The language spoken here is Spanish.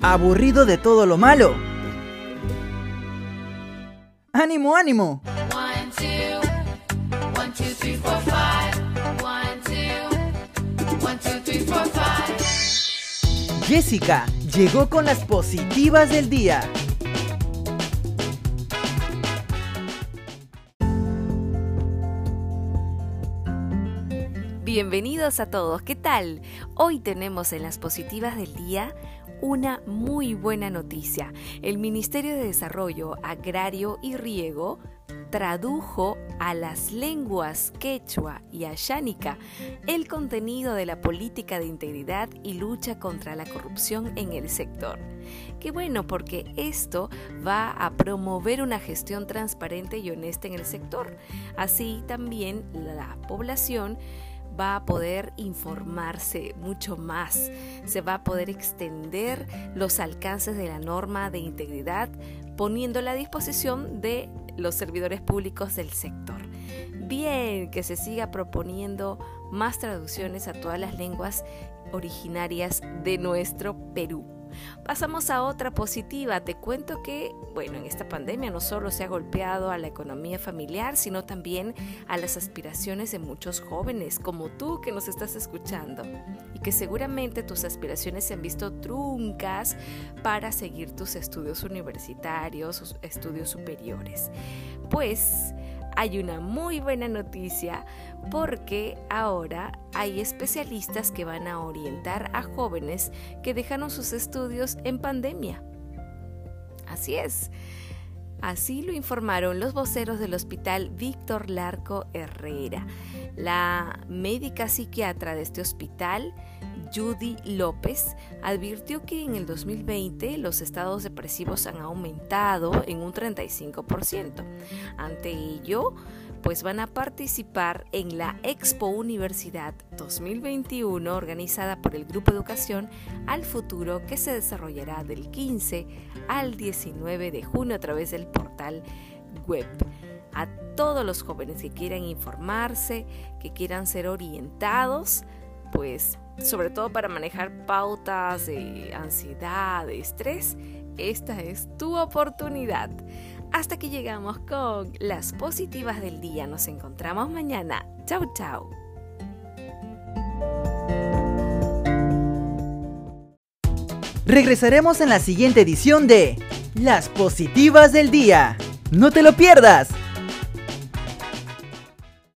¿Aburrido de todo lo malo? ¡Ánimo, ánimo! Jessica llegó con las positivas del día. Bienvenidos a todos, ¿qué tal? Hoy tenemos en las positivas del día una muy buena noticia. El Ministerio de Desarrollo Agrario y Riego tradujo a las lenguas quechua y ayánica el contenido de la política de integridad y lucha contra la corrupción en el sector. Qué bueno porque esto va a promover una gestión transparente y honesta en el sector. Así también la población va a poder informarse mucho más, se va a poder extender los alcances de la norma de integridad poniéndola a disposición de los servidores públicos del sector. Bien, que se siga proponiendo más traducciones a todas las lenguas originarias de nuestro Perú. Pasamos a otra positiva. Te cuento que, bueno, en esta pandemia no solo se ha golpeado a la economía familiar, sino también a las aspiraciones de muchos jóvenes como tú que nos estás escuchando y que seguramente tus aspiraciones se han visto truncas para seguir tus estudios universitarios, estudios superiores. Pues hay una muy buena noticia porque ahora hay especialistas que van a orientar a jóvenes que dejaron sus estudios en pandemia. Así es. Así lo informaron los voceros del hospital Víctor Larco Herrera. La médica psiquiatra de este hospital, Judy López, advirtió que en el 2020 los estados depresivos han aumentado en un 35%. Ante ello, pues van a participar en la Expo Universidad 2021 organizada por el Grupo Educación al Futuro que se desarrollará del 15 al 19 de junio a través del portal web. A todos los jóvenes que quieran informarse, que quieran ser orientados, pues sobre todo para manejar pautas de ansiedad, estrés, esta es tu oportunidad. Hasta que llegamos con las positivas del día. Nos encontramos mañana. Chau, chau. Regresaremos en la siguiente edición de Las positivas del día. No te lo pierdas.